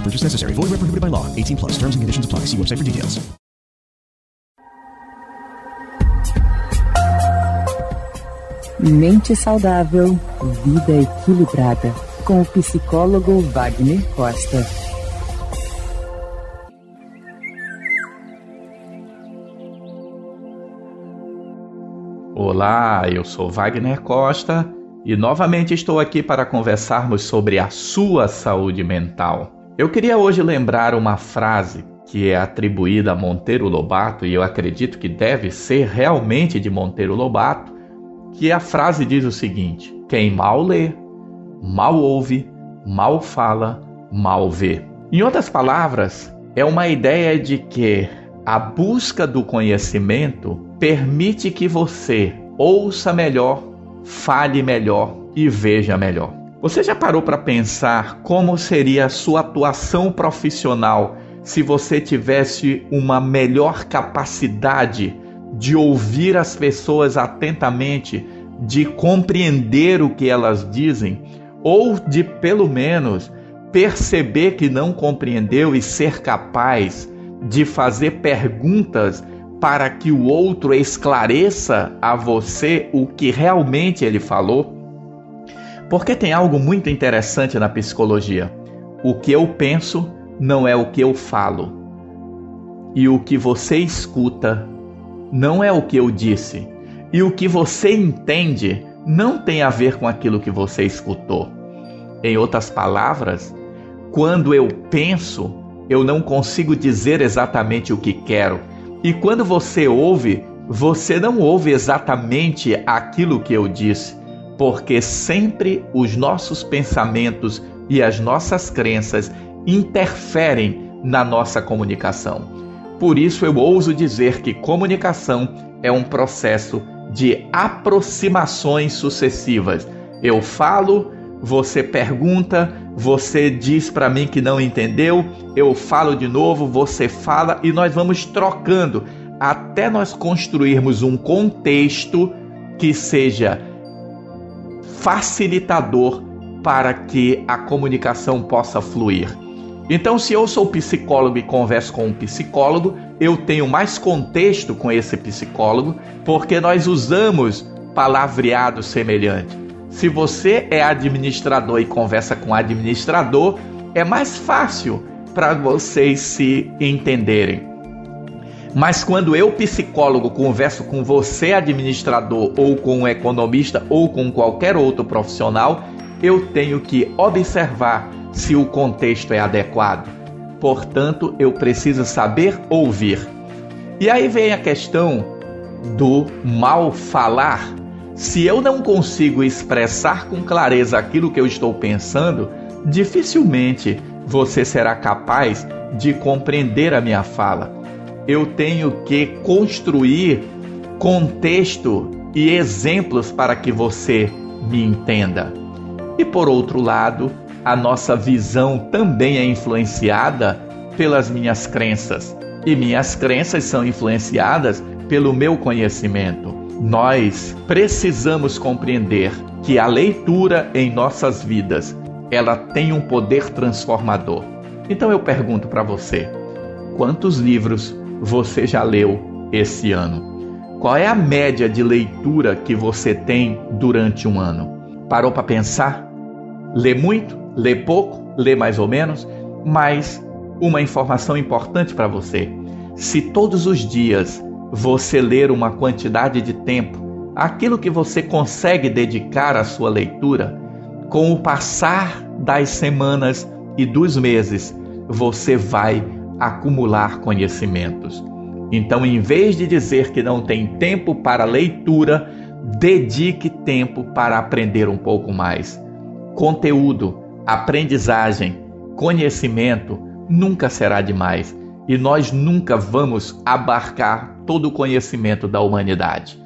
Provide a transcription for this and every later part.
No purchase necessary. Void where prohibited by law. 18 plus. Terms and conditions apply. See website for details. Mente saudável, vida equilibrada. Com o psicólogo Wagner Costa. Olá, eu sou Wagner Costa e novamente estou aqui para conversarmos sobre a sua saúde mental. Eu queria hoje lembrar uma frase que é atribuída a Monteiro Lobato e eu acredito que deve ser realmente de Monteiro Lobato, que a frase diz o seguinte: quem mal lê, mal ouve, mal fala, mal vê. Em outras palavras, é uma ideia de que a busca do conhecimento permite que você ouça melhor, fale melhor e veja melhor. Você já parou para pensar como seria a sua atuação profissional se você tivesse uma melhor capacidade de ouvir as pessoas atentamente, de compreender o que elas dizem, ou de pelo menos perceber que não compreendeu e ser capaz de fazer perguntas para que o outro esclareça a você o que realmente ele falou? Porque tem algo muito interessante na psicologia. O que eu penso não é o que eu falo. E o que você escuta não é o que eu disse. E o que você entende não tem a ver com aquilo que você escutou. Em outras palavras, quando eu penso, eu não consigo dizer exatamente o que quero. E quando você ouve, você não ouve exatamente aquilo que eu disse, porque sempre os nossos pensamentos e as nossas crenças interferem na nossa comunicação. Por isso eu ouso dizer que comunicação é um processo de aproximações sucessivas. Eu falo, você pergunta, você diz para mim que não entendeu, eu falo de novo, você fala e nós vamos trocando até nós construirmos um contexto que seja facilitador para que a comunicação possa fluir. Então, se eu sou psicólogo e converso com um psicólogo, eu tenho mais contexto com esse psicólogo, porque nós usamos palavreado semelhante. Se você é administrador e conversa com administrador, é mais fácil para vocês se entenderem. Mas quando eu, psicólogo, converso com você, administrador, ou com um economista, ou com qualquer outro profissional, eu tenho que observar se o contexto é adequado. Portanto, eu preciso saber ouvir. E aí vem a questão do mal falar. Se eu não consigo expressar com clareza aquilo que eu estou pensando, dificilmente você será capaz de compreender a minha fala. Eu tenho que construir contexto e exemplos para que você me entenda. E por outro lado, a nossa visão também é influenciada pelas minhas crenças. E minhas crenças são influenciadas pelo meu conhecimento. Nós precisamos compreender que a leitura em nossas vidas, ela tem um poder transformador. Então eu pergunto para você, quantos livros você já leu esse ano? Qual é a média de leitura que você tem durante um ano? Parou para pensar? Lê muito? lê pouco, lê mais ou menos, mas uma informação importante para você. Se todos os dias você ler uma quantidade de tempo, aquilo que você consegue dedicar à sua leitura, com o passar das semanas e dos meses, você vai acumular conhecimentos. Então, em vez de dizer que não tem tempo para leitura, dedique tempo para aprender um pouco mais. Conteúdo, aprendizagem, conhecimento nunca será demais e nós nunca vamos abarcar todo o conhecimento da humanidade.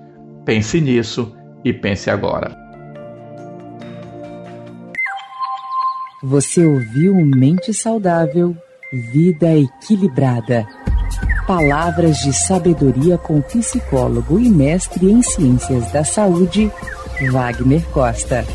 Pense nisso e pense agora. Você ouviu Mente Saudável, Vida Equilibrada. Palavras de sabedoria com psicólogo e mestre em ciências da saúde, Wagner Costa.